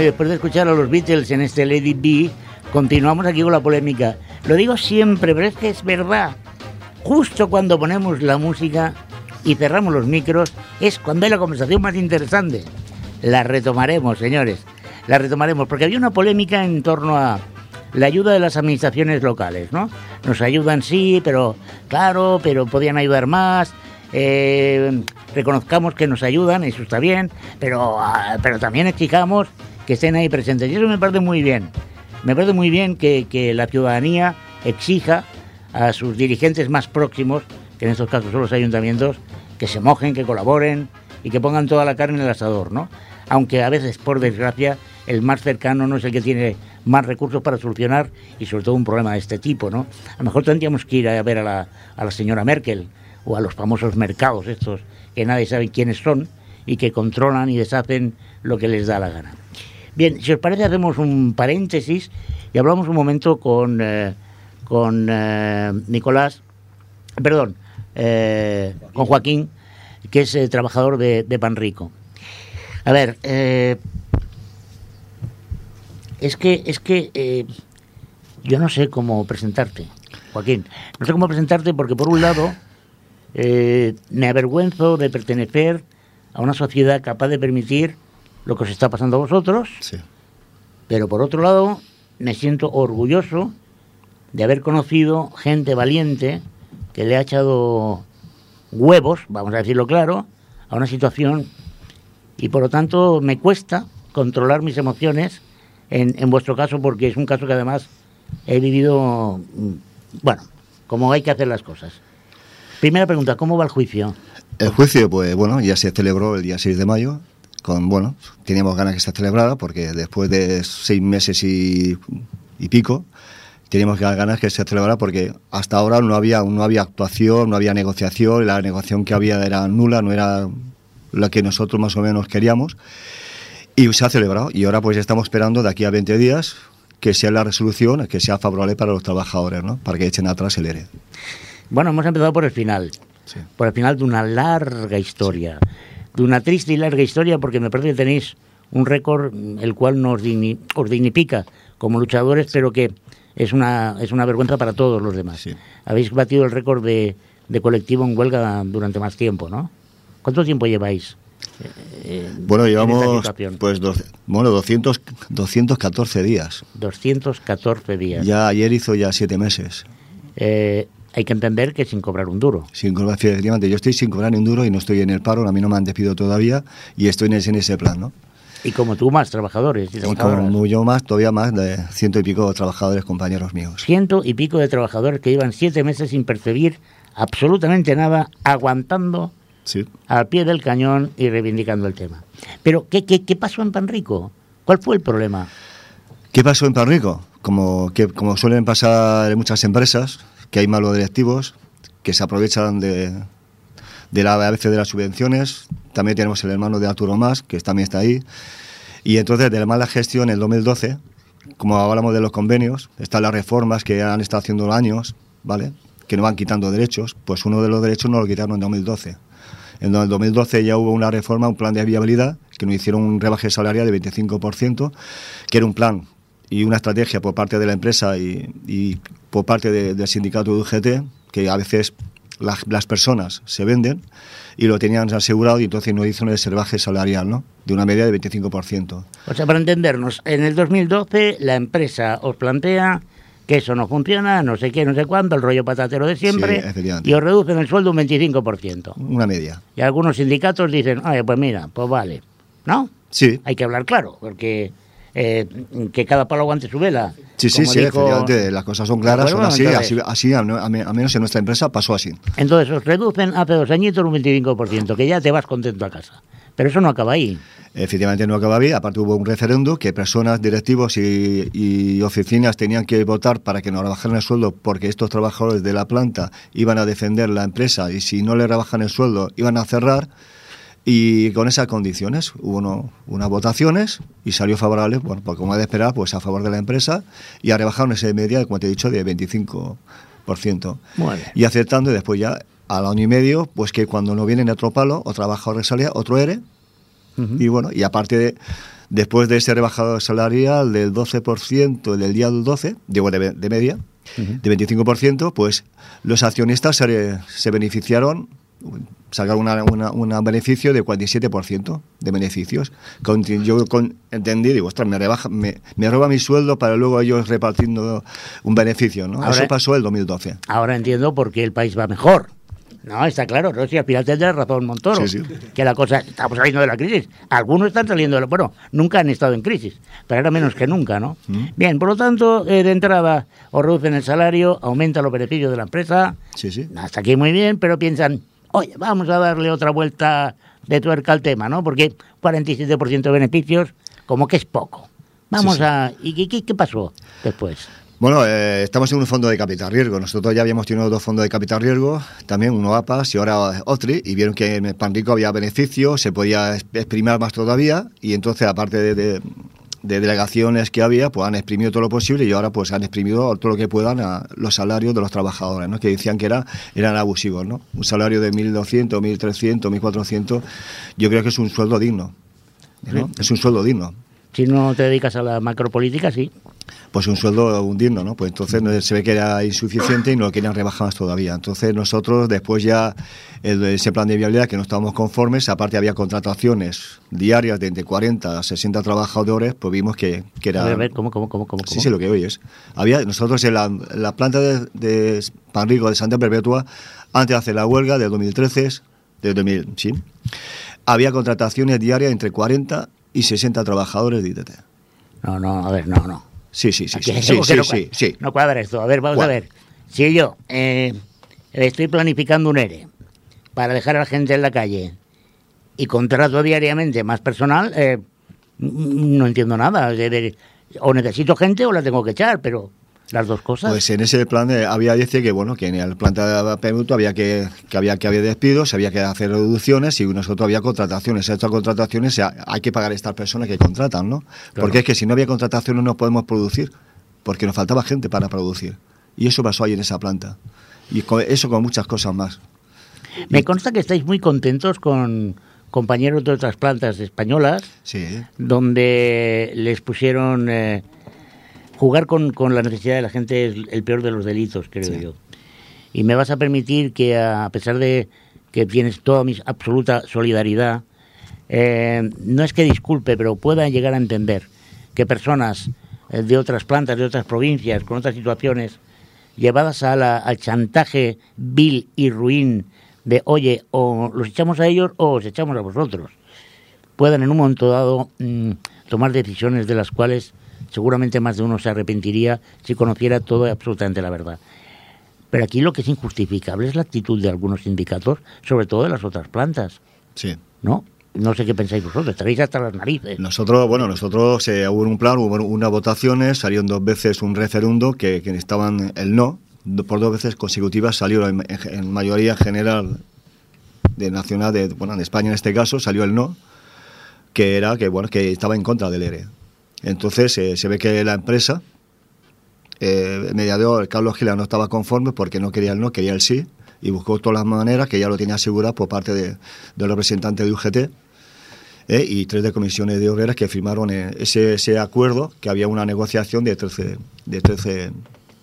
Bueno, y después de escuchar a los Beatles en este Lady B, continuamos aquí con la polémica. Lo digo siempre, pero es que es verdad. Justo cuando ponemos la música y cerramos los micros, es cuando hay la conversación más interesante. La retomaremos, señores. La retomaremos, porque había una polémica en torno a la ayuda de las administraciones locales, ¿no? Nos ayudan, sí, pero claro, pero podían ayudar más. eh, reconozcamos que nos ayudan, eso está bien, pero, ah, pero también exijamos que estén ahí presentes. Y eso me parece muy bien. Me parece muy bien que, que la ciudadanía exija a sus dirigentes más próximos, que en estos casos son los ayuntamientos, que se mojen, que colaboren y que pongan toda la carne en el asador, ¿no? Aunque a veces, por desgracia, el más cercano no es el que tiene más recursos para solucionar y sobre todo un problema de este tipo, ¿no? A lo mejor tendríamos que ir a ver a la, a la señora Merkel o a los famosos mercados estos que nadie sabe quiénes son y que controlan y deshacen lo que les da la gana. Bien, si os parece hacemos un paréntesis y hablamos un momento con, eh, con eh, Nicolás, perdón, eh, con Joaquín, que es eh, trabajador de, de Panrico. A ver, eh, es que, es que yo no sé cómo presentarte, Joaquín. No sé cómo presentarte porque por un lado me avergüenzo de pertenecer a una sociedad capaz de permitir lo que os está pasando a vosotros, Sí. pero por otro lado me siento orgulloso de haber conocido gente valiente que le ha echado huevos, vamos a decirlo claro, a una situación y por lo tanto me cuesta controlar mis emociones en, en vuestro caso porque es un caso que además he vivido, mm, bueno, como hay que hacer las cosas. Primera pregunta, ¿cómo va el juicio? El juicio, pues bueno, ya se celebró el día 6 de mayo. Con, bueno, teníamos ganas que se celebrara porque después de seis meses y, y pico, teníamos ganas que se celebrara porque hasta ahora no había, no había actuación, no había negociación, la negociación que había era nula, no era la que nosotros más o menos queríamos. Y se ha celebrado y ahora pues estamos esperando de aquí a 20 días que sea la resolución, que sea favorable para los trabajadores, ¿no? Para que echen atrás el ERE. Bueno, hemos empezado por el final, Sí. por el final de una larga historia, de una triste y larga historia porque me parece que tenéis un récord mm, el cual nos digni- os dignifica como luchadores, pero que es una, es una vergüenza para todos los demás. Sí. Habéis batido el récord de, de colectivo en huelga durante más tiempo, ¿no? ¿Cuánto tiempo lleváis? eh, eh, Bueno, llevamos pues doce- bueno, 200, 214 días. 214 días. Ya ayer hizo ya siete meses. Eh, hay que entender que sin cobrar un duro. Sin cobrar, efectivamente, yo estoy sin cobrar ni un duro y no estoy en el paro, a mí no me han despido todavía y estoy en ese, en ese plan, ¿no? Y como tú, más trabajadores y como yo más, todavía más de ciento y pico trabajadores, compañeros míos. ciento y pico de trabajadores que llevan siete meses sin percibir absolutamente nada, aguantando Sí. al pie del cañón y reivindicando el tema. Pero, ¿qué, qué, qué pasó en Panrico? ¿Cuál fue el problema? ¿Qué pasó en Panrico? Como, que, como suelen pasar en muchas empresas, que hay malos directivos que se aprovechan de, de la, a de las subvenciones. También tenemos el hermano de Arturo Más, que también está ahí. Y entonces, de la mala gestión en el 2012, como hablamos de los convenios, están las reformas que han estado haciendo años, ¿vale? Que no van quitando derechos, pues uno de los derechos no lo quitaron en 2012. En el 2012 ya hubo una reforma, un plan de viabilidad, que nos hicieron un rebaje salarial de 25%, que era un plan y una estrategia por parte de la empresa y, y por parte de- del sindicato de UGT, que a veces las, las personas se venden y lo tenían asegurado y entonces no hizo ese rebaje salarial, ¿no? De una media de 25%. O sea, para entendernos, en el 2012 la empresa os plantea que eso no funciona, no sé qué, no sé cuánto, el rollo patatero de siempre, Sí, y os reducen el sueldo un 25%. Una media. Y algunos sindicatos dicen, oye, pues mira, pues vale, ¿no? Sí, Hay que hablar claro, porque eh, que cada palo aguante su vela. sí, sí, sí, dijo- las cosas son claras, Bueno, son así, entonces- así, así a, a menos en nuestra empresa pasó así. Entonces os reducen hace dos añitos un 25%, que ya te vas contento a casa. Pero eso no acaba ahí. Efectivamente no acaba bien, aparte hubo un referendo que personas, directivos y, y oficinas tenían que votar para que no rebajaran el sueldo porque estos trabajadores de la planta iban a defender la empresa y si no le rebajan el sueldo iban a cerrar y con esas condiciones hubo uno- unas votaciones y salió favorable, bueno, pues como de esperar, pues a favor de la empresa y a rebajar esa media, como te he dicho, de 25%. Bueno. Y aceptando y después ya al año y medio, pues que cuando no vienen otro palo, o trabajador salía, otro ERE, y bueno, y aparte de, Después de ese rebajado salarial del 12% del día del 12, digo de, de media, de 25%, pues los accionistas se, se beneficiaron, sacaron una- una- un beneficio de 47% de beneficios. Con- yo con- entendí, digo, ostras, me, rebaja, me, me roba mi sueldo para luego ellos repartiendo un beneficio, ¿no? Ahora- Eso pasó el 2012. Ahora entiendo por qué el país va mejor. No, está claro, no, si al final tendrá razón Montoro, Sí, sí. que la cosa, estamos saliendo de la crisis, algunos están saliendo de la, bueno, nunca han estado en crisis, pero ahora menos que nunca, ¿no? Mm. Bien, por lo tanto, eh, de entrada, os reducen el salario, aumenta los beneficios de la empresa, Sí, sí. hasta aquí muy bien, pero piensan, oye, vamos a darle otra vuelta de tuerca al tema, ¿no? Porque 47% de beneficios, como que es poco. Vamos Sí, sí. a... ¿Y qué, pasó después? Bueno, eh, estamos en un fondo de capital riesgo. Nosotros ya habíamos tenido dos fondos de capital riesgo, también uno APAS y ahora Otri, y vieron que en Panrico había beneficios, se podía exprimir más todavía, y entonces, aparte de, de- de delegaciones que había, pues han exprimido todo lo posible y ahora pues han exprimido todo lo que puedan a los salarios de los trabajadores, ¿no? que decían que era, eran abusivos. ¿no? Un salario de 1.200, 1.300, 1.400, yo creo que es un sueldo digno. ¿no? Es un sueldo digno. Si no te dedicas a la macropolítica, sí. Pues un sueldo un digno, ¿no? Pues entonces se ve que era insuficiente y no lo querían rebajar más todavía. Entonces nosotros después ya ese plan de viabilidad que no estábamos conformes, aparte había contrataciones diarias de entre 40 a 60 trabajadores, pues vimos que, que era... A ver, a ver, ¿cómo, cómo, cómo, cómo? Sí, sí, lo que oyes. Había, nosotros en la, en la planta de, de Panrico de Santa Perpetua, antes de hacer la huelga de 2013, de 2000, sí, había contrataciones diarias entre 40 y 60 trabajadores de ITT. No, no, a ver, no, no. Sí, sí, sí, Aquí sí, sí, sí, no, sí, sí. no cuadra esto. A ver, vamos ¿Cuál? a ver. Si yo eh, estoy planificando un ERE para dejar a la gente en la calle y contrato diariamente más personal, eh, no entiendo nada. O necesito gente o la tengo que echar, pero las dos cosas. Pues en ese plan eh, había dice que bueno que en el planta de Pemuto había que, que había que haber despidos, había que hacer reducciones y nosotros había contrataciones. Estas contrataciones eh, hay que pagar a estas personas que contratan, ¿no? Porque es que si no había contrataciones no podemos producir, porque nos faltaba gente para producir. Y eso pasó ahí en esa planta. Y con- eso con muchas cosas más. Me consta que estáis muy contentos con compañeros de otras plantas españolas Sí. donde les pusieron eh, jugar con, con la necesidad de la gente es el peor de los delitos, creo Sí. yo. Y me vas a permitir que a pesar de que tienes toda mi absoluta solidaridad, eh, no es que disculpe, pero pueda llegar a entender que personas eh, de otras plantas, de otras provincias, con otras situaciones, llevadas a la- al chantaje vil y ruin de, oye, o los echamos a ellos o os echamos a vosotros, puedan en un momento dado mm, tomar decisiones de las cuales seguramente más de uno se arrepentiría si conociera todo absolutamente la verdad. Pero aquí lo que es injustificable es la actitud de algunos sindicatos, sobre todo de las otras plantas, Sí. ¿no? No sé qué pensáis vosotros, estaréis hasta las narices. Nosotros, bueno, nosotros eh, hubo un plan, hubo unas votaciones, salieron dos veces un referendo que, que estaban el no, por dos veces consecutivas salió en, en- mayoría general de nacional, de, bueno, en España en este caso, salió el no, que era que, bueno, que estaba en contra del ERE. Entonces eh, se ve que la empresa, eh, mediador Carlos Gila no estaba conforme porque no quería el no, quería el sí, y buscó todas las maneras que ya lo tenía asegurado por parte de, del representante de UGT ¿eh? y tres de comisiones de obreras que firmaron eh, ese, ese acuerdo, que había una negociación de 13, de 13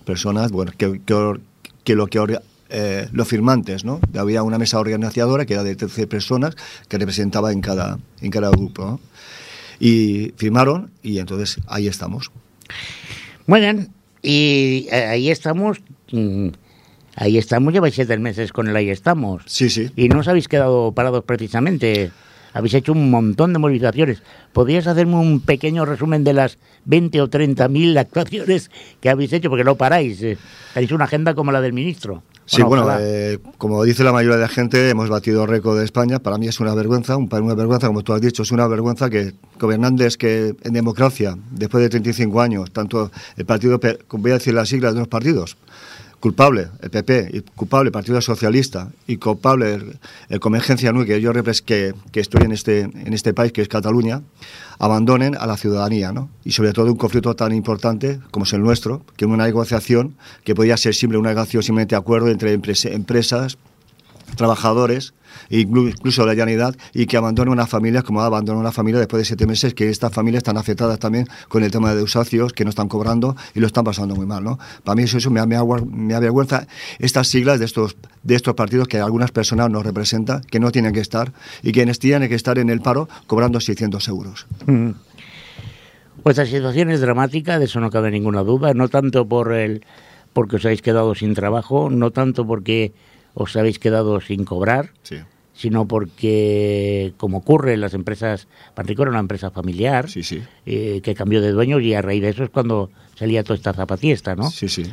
personas, bueno, que, que, que lo que eh, los firmantes, ¿no? Había una mesa organizadora que era de 13 personas que representaba en cada, en cada grupo. Y firmaron y entonces ahí estamos. Bien, y eh, ahí estamos, mm, ahí estamos, lleváis siete meses con el ahí estamos. Sí, sí. Y no os habéis quedado parados precisamente. Habéis hecho un montón de movilizaciones. ¿Podrías hacerme un pequeño resumen de las 20 o 30 mil actuaciones que habéis hecho? Porque no paráis. eh. Tenéis una agenda como la del ministro. Sí, bueno, eh, como dice la mayoría de la gente, hemos batido récord de España. Para mí es una vergüenza, un- una vergüenza, como tú has dicho, es una vergüenza que gobernantes que en democracia, después de 35 años, tanto el partido, voy a decir las siglas de los partidos, culpable el PP, y culpable el Partido Socialista, y culpable el, el Convergencia NUI, que yo que, que estoy en este, en este país, que es Cataluña, abandonen a la ciudadanía, ¿no? Y sobre todo un conflicto tan importante como es el nuestro, que una negociación que podía ser simple, una negociación simplemente de acuerdo entre empresa- empresas trabajadores, inclu- incluso la llanidad, y que abandonen una familia como ha abandonado una familia después de siete meses, que estas familias están afectadas también con el tema de desahucios, que no están cobrando y lo están pasando muy mal, ¿no? Para mí eso, eso me, me, me avergüenza estas siglas de estos, de estos partidos que algunas personas nos representan, que no tienen que estar, y quienes tienen que estar en el paro cobrando 600 euros. Mm. Vuestra situación es dramática, de eso no cabe ninguna duda, no tanto por el porque os habéis quedado sin trabajo, no tanto porque os habéis quedado sin cobrar, Sí. sino porque, como ocurre en las empresas, Panrico era una empresa familiar Sí, sí. eh, que cambió de dueños y a raíz de eso es cuando salía toda esta zapatiesta, ¿no? Sí, sí.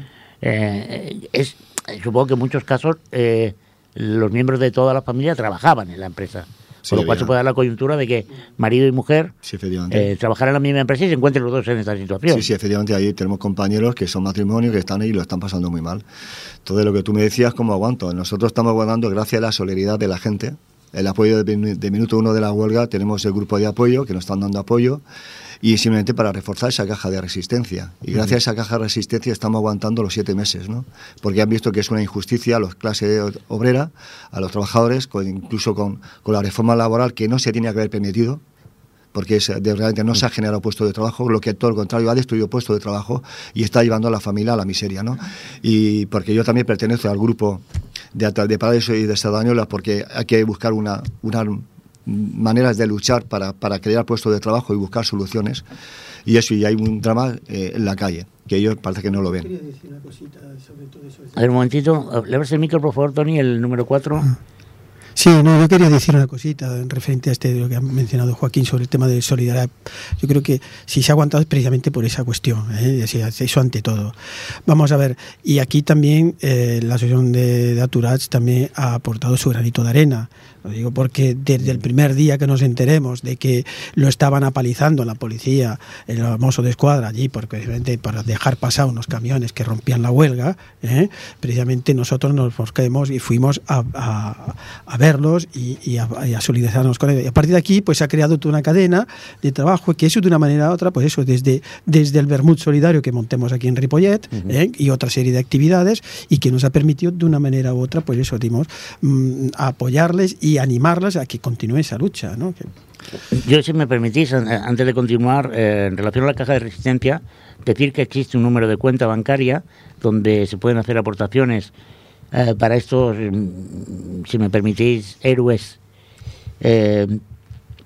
Eh, es, supongo que en muchos casos eh, los miembros de toda la familia trabajaban en la empresa. Con lo cual se puede dar la coyuntura de que marido y mujer Sí, eh, trabajar en la misma empresa y se encuentren los dos en esta situación. Sí, sí, efectivamente, ahí tenemos compañeros que son matrimonios que están ahí y lo están pasando muy mal. Todo lo que tú me decías, ¿cómo aguanto? Nosotros estamos aguantando gracias a la solidaridad de la gente, el apoyo de, de minuto uno de la huelga, tenemos el grupo de apoyo que nos están dando apoyo y simplemente para reforzar esa caja de resistencia. Y gracias a esa caja de resistencia estamos aguantando los siete meses, ¿no? Porque han visto que es una injusticia a la clase obrera, a los trabajadores, con- incluso con, con la reforma laboral que no se tenía que haber permitido, porque es, de- realmente no se ha generado puesto de trabajo, lo que todo lo contrario ha destruido puesto de trabajo y está llevando a la familia a la miseria, ¿no? Y porque yo también pertenezco al grupo de, de Paraíso y de Sardañola, porque hay que buscar una, una maneras de luchar para, para crear puestos de trabajo y buscar soluciones. Y eso, y hay un drama eh, en la calle, que ellos parece que no lo ven. decir una cosita sobre todo eso. A ver, un momentito, le abres el micro, por favor, Tony, el número 4. Sí, no, yo quería decir una cosita en referente a este lo que ha mencionado Joaquín sobre el tema de solidaridad. Yo creo que si se ha aguantado es precisamente por esa cuestión, ¿eh? Eso ante todo. Vamos a ver, y aquí también eh, la asociación de, de Aturats también ha aportado su granito de arena. Lo digo porque desde el primer día que nos enteremos de que lo estaban apalizando la policía, el famoso de escuadra allí, porque para dejar pasar unos camiones que rompían la huelga, ¿eh? precisamente nosotros nos buscamos y fuimos a, a- a verlos y, y a, y a solidarizarnos con ellos. Y a partir de aquí, pues se ha creado toda una cadena de trabajo que eso de una manera u otra, pues eso, desde, desde el Bermud Solidario que montemos aquí en Ripollet ¿eh? y otra serie de actividades y que nos ha permitido de una manera u otra, pues eso, dimos, mm, apoyarles y animarles a que continúe esa lucha, ¿no? Que- Yo, si me permitís, an- antes de continuar, eh, en relación a la caja de resistencia, decir que existe un número de cuenta bancaria donde se pueden hacer aportaciones eh, para estos, mm, si me permitís, héroes, eh,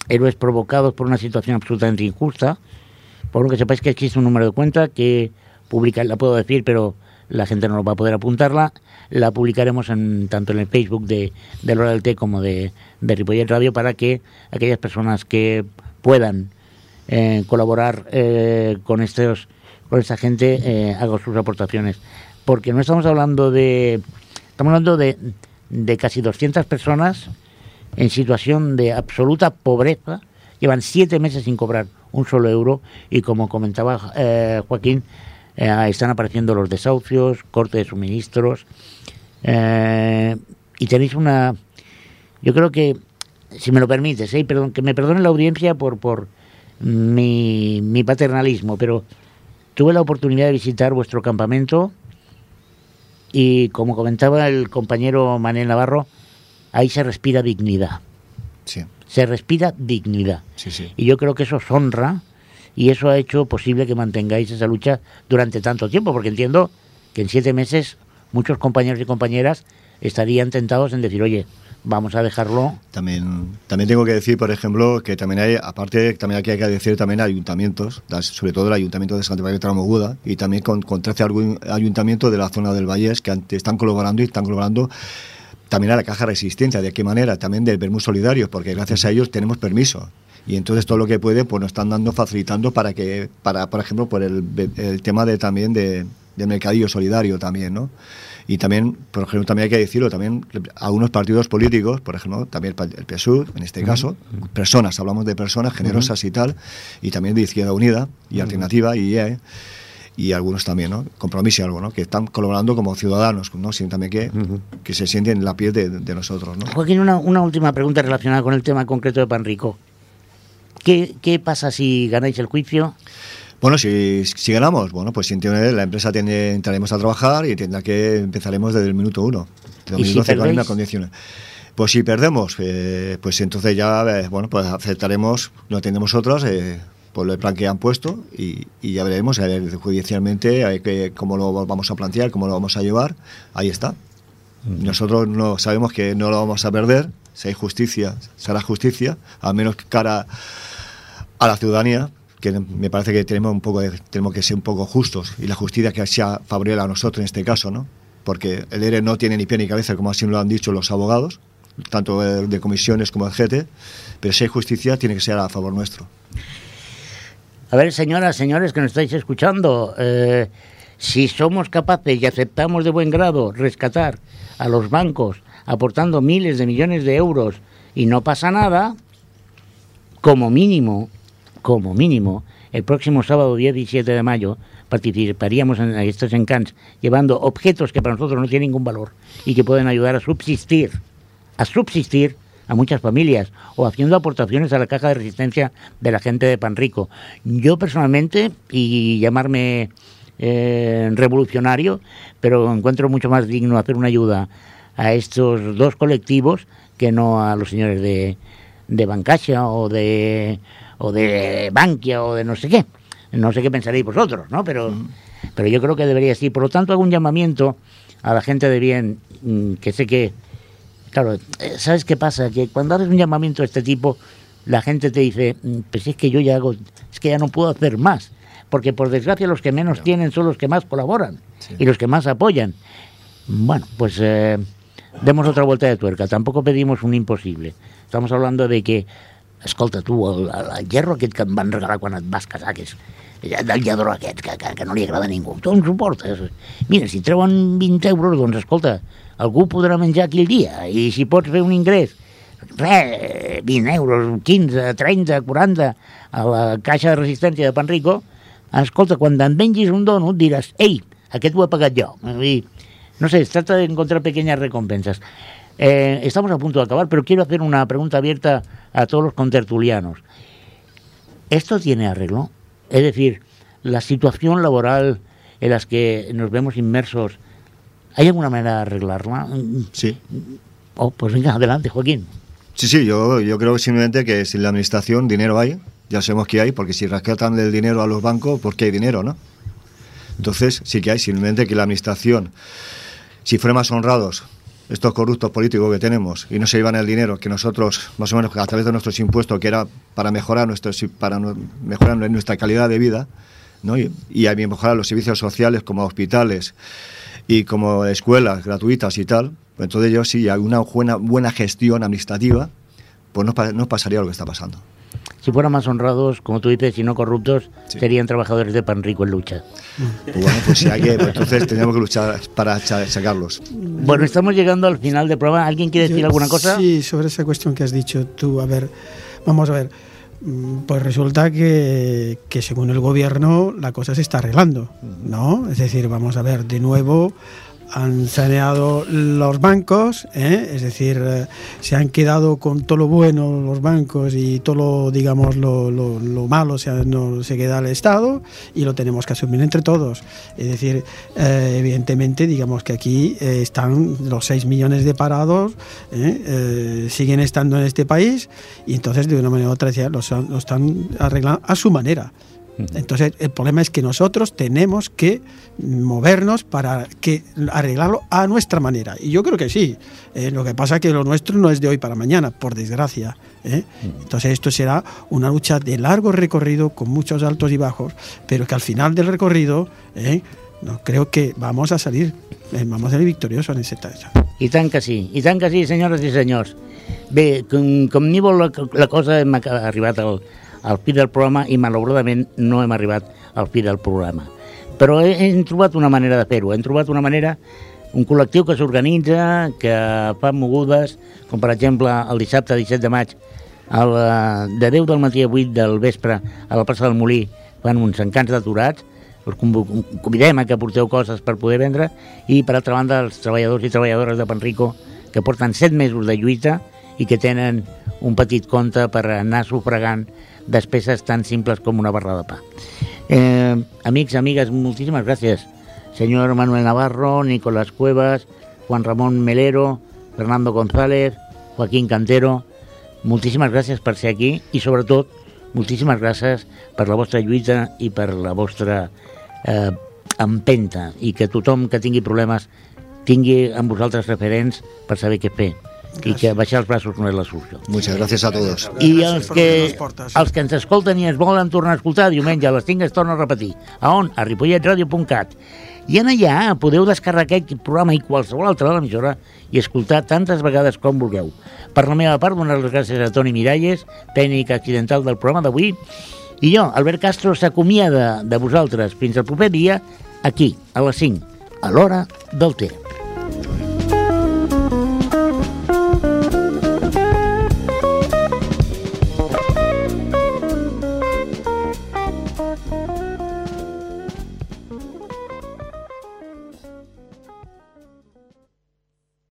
héroes provocados por una situación absolutamente injusta. Por lo que sepáis que existe un número de cuenta que publica, la puedo decir, pero la gente no va a poder apuntarla. La publicaremos en, tanto en el Facebook de, de Hora del como de, de Ripollet Radio para que aquellas personas que puedan eh, colaborar eh, con estos con esta gente eh, sus aportaciones. Porque no estamos hablando de. Estamos hablando de, de casi 200 personas en situación de absoluta pobreza. Llevan siete meses sin cobrar un solo euro y como comentaba eh, Joaquín, eh, están apareciendo los desahucios, corte de suministros eh, y tenéis una... Yo creo que, si me lo permites, ¿eh? perdón, que me perdone la audiencia por, por mi, mi paternalismo, pero tuve la oportunidad de visitar vuestro campamento y como comentaba el compañero Manuel Navarro, ahí se respira dignidad, Sí, se respira dignidad. sí, sí. Y yo creo que eso os honra y eso ha hecho posible que mantengáis esa lucha durante tanto tiempo, porque entiendo que en siete meses muchos compañeros y compañeras estarían tentados en decir, oye, vamos a dejarlo. También, también tengo que decir, por ejemplo, que también hay, aparte, también aquí hay que decir también ayuntamientos, sobre todo el ayuntamiento de Santa María de Tramoguda y también con, con 13 algún- ayuntamientos de la zona del Vallés que están colaborando y están colaborando también a la caja de resistencia. ¿De qué manera? También del Bermú Solidario, porque gracias a ellos tenemos permiso. Y entonces todo lo que puede, pues nos están dando, facilitando para que, para, por ejemplo, por el, el tema de también de, del mercadillo solidario también, ¿no? Y también, por ejemplo, también hay que decirlo, también a unos partidos políticos, por ejemplo, también el, PSUV, en este caso, personas, hablamos de personas generosas y tal, y también de Izquierda Unida y Alternativa y IE, y algunos también, ¿no? Compromiso y algo, ¿no? Que están colaborando como ciudadanos, ¿no? Sienten también que, que se sienten en la piel de, de nosotros, ¿no? Joaquín, una, una última pregunta relacionada con el tema concreto de Panrico. ¿Qué, ¿Qué pasa si ganáis el juicio? Bueno, si, si ganamos, bueno, pues si la empresa tiene, entraremos a trabajar y tendrá que empezaremos desde el minuto uno. ¿Y si 2012 con las perdéis? mismas condiciones. Pues si perdemos, eh, pues entonces ya, eh, bueno, pues aceptaremos, no tenemos otras, eh, por el plan que han puesto y, y ya veremos judicialmente que- cómo lo vamos a plantear, cómo lo vamos a llevar. Ahí está. Nosotros no sabemos que no lo vamos a perder. Si hay justicia, será justicia, al menos cara a la ciudadanía, que me parece que tenemos un poco de- tenemos que ser un poco justos y la justicia que sea favorable a nosotros en este caso, ¿no? Porque el ERE no tiene ni pie ni cabeza, como así lo han dicho los abogados, tanto de, comisiones como de GT, pero si hay justicia tiene que ser a favor nuestro. A ver, señoras, señores que nos estáis escuchando, eh, si somos capaces y aceptamos de buen grado rescatar a los bancos aportando miles de millones de euros y no pasa nada, como mínimo, como mínimo, el próximo sábado 17 de mayo participaríamos en estos encants llevando objetos que para nosotros no tienen ningún valor y que pueden ayudar a subsistir, a subsistir a muchas familias o haciendo aportaciones a la caja de resistencia de la gente de Panrico. Yo personalmente, y llamarme eh, revolucionario, pero encuentro mucho más digno hacer una ayuda a estos dos colectivos que no a los señores de, de Bancasia o de, o de Bankia o de no sé qué. No sé qué pensaréis vosotros, ¿no? Pero, pero yo creo que debería ser. Por lo tanto, hago un llamamiento a la gente de bien, mm, que sé que Claro, eh, ¿sabes qué pasa? Que cuando haces un llamamiento de este tipo, la gente te dice, "Mm, pues es que yo ya hago, es que ya no puedo hacer más. Porque por desgracia los que menos tienen son los que más colaboran y los que más apoyan. Bueno, pues eh, demos otra vuelta de tuerca. Tampoco pedimos un imposible. Estamos hablando de que, escolta tu, el, el, hierro aquest que em van regalar quan et vas casar, que és del lladró aquest, que, que, que no li agrada a ningú. Tu ens ho portes. Mira, si treuen 20 euros, doncs escolta, algú podrà menjar aquell dia. I si pots fer un ingrés, res, 20 euros, 15, 30, 40, a la caixa de resistència de Panrico, escolta, quan te'n vengis un donut diràs, ei, aquest ho he pagat jo. Dir, no sé, es trata de encontrar pequeñas recompensas. Eh, estamos a punto de acabar, pero quiero hacer una pregunta abierta a todos los contertulianos. ¿Esto tiene arreglo? Es decir, la situación laboral en las que nos vemos inmersos, ¿hay alguna manera de arreglarla? Sí. Oh, pues venga, adelante, Joaquín. Sí, sí, yo, yo creo simplemente que sin la administración dinero hay, ya sabemos que hay, porque si rescatan el dinero a los bancos, ¿por qué hay dinero, no? Entonces, sí que hay, simplemente que la administración, si fueran más honrados, estos corruptos políticos que tenemos, y no se llevan el dinero que nosotros, más o menos a través de nuestros impuestos, que era para mejorar, nuestros, para mejorar nuestra calidad de vida, ¿no? y, y mejorar los servicios sociales como hospitales y como escuelas gratuitas y tal, pues entonces yo sí, hay una buena, buena gestión administrativa, pues no, no pasaría lo que está pasando. Si fueran más honrados, como tú dices, y no corruptos, Sí. serían trabajadores de pan rico en lucha. Pues bueno, pues si hay que, pues entonces tendríamos que luchar para sacarlos. Bueno, estamos llegando al final del programa. ¿Alguien quiere decir Yo- alguna cosa? Sí, sobre esa cuestión que has dicho tú. A ver, vamos a ver. Mm, Pues resulta que, que según el gobierno la cosa se está arreglando, ¿no? Es decir, vamos a ver, de nuevo han saneado los bancos, ¿eh? es decir, eh, se han quedado con todo lo bueno los bancos y todo lo, digamos, lo, lo- lo malo se, queda al Estado y lo tenemos que asumir entre todos. Es decir, eh, evidentemente, digamos que aquí están los 6 millones de parados, siguen estando en este país y entonces de una manera u otra ya lo están arreglando a su manera. Entonces, el problema es que nosotros tenemos que movernos para que arreglarlo a nuestra manera. Y yo creo que sí. Eh, lo que pasa es que lo nuestro no es de hoy para mañana, por desgracia. ¿eh? Entonces, esto será una lucha de largo recorrido, con muchos altos y bajos, pero que al final del recorrido, ¿eh? no, creo que vamos a salir, vamos a salir victoriosos en ese tacho. I tant que sí, i tant que sí, senyores i senyors. Bé, com, com ni vol la, la cosa, hem ac- arribat al, al fi del programa i malauradament no hem arribat al fi del programa. Però he, hem trobat una manera de fer-ho, hem trobat una manera, un col·lectiu que s'organitza, que fa mogudes, com per exemple el dissabte 17 de maig, el, de 10 del matí a 8 del vespre a la plaça del Molí fan uns encants d'aturats, us convidem a que porteu coses per poder vendre. I per altra banda els treballadors i treballadores de Panrico que porten set mesos de lluita i que tenen un petit compte per anar sufragant despeses tan simples com una barra de pa. Eh, amics, amigues, moltíssimes gràcies. Senyor Manuel Navarro, Nicolás Cuevas, Juan Ramon Melero, Fernando González, Joaquín Cantero, moltíssimes gràcies per ser aquí i sobretot moltíssimes gràcies per la vostra lluita i per la vostra eh, empenta i que tothom que tingui problemes tingui amb vosaltres referents per saber què fer i que baixar els braços no és la solució. Muchas gracias a todos. I els que, els que ens escolten i ens volen tornar a escoltar diumenge a les 5 es torna a repetir. A on? A ripolletradio.cat. I en allà podeu descarregar aquest programa i qualsevol altre de l'emissora i escoltar tantes vegades com vulgueu. Per la meva part, donar les gràcies a Toni Miralles, tècnic accidental del programa d'avui, i jo, Albert Castro, s'acomiada de vosaltres fins al proper dia, aquí, a les 5, a l'hora del té.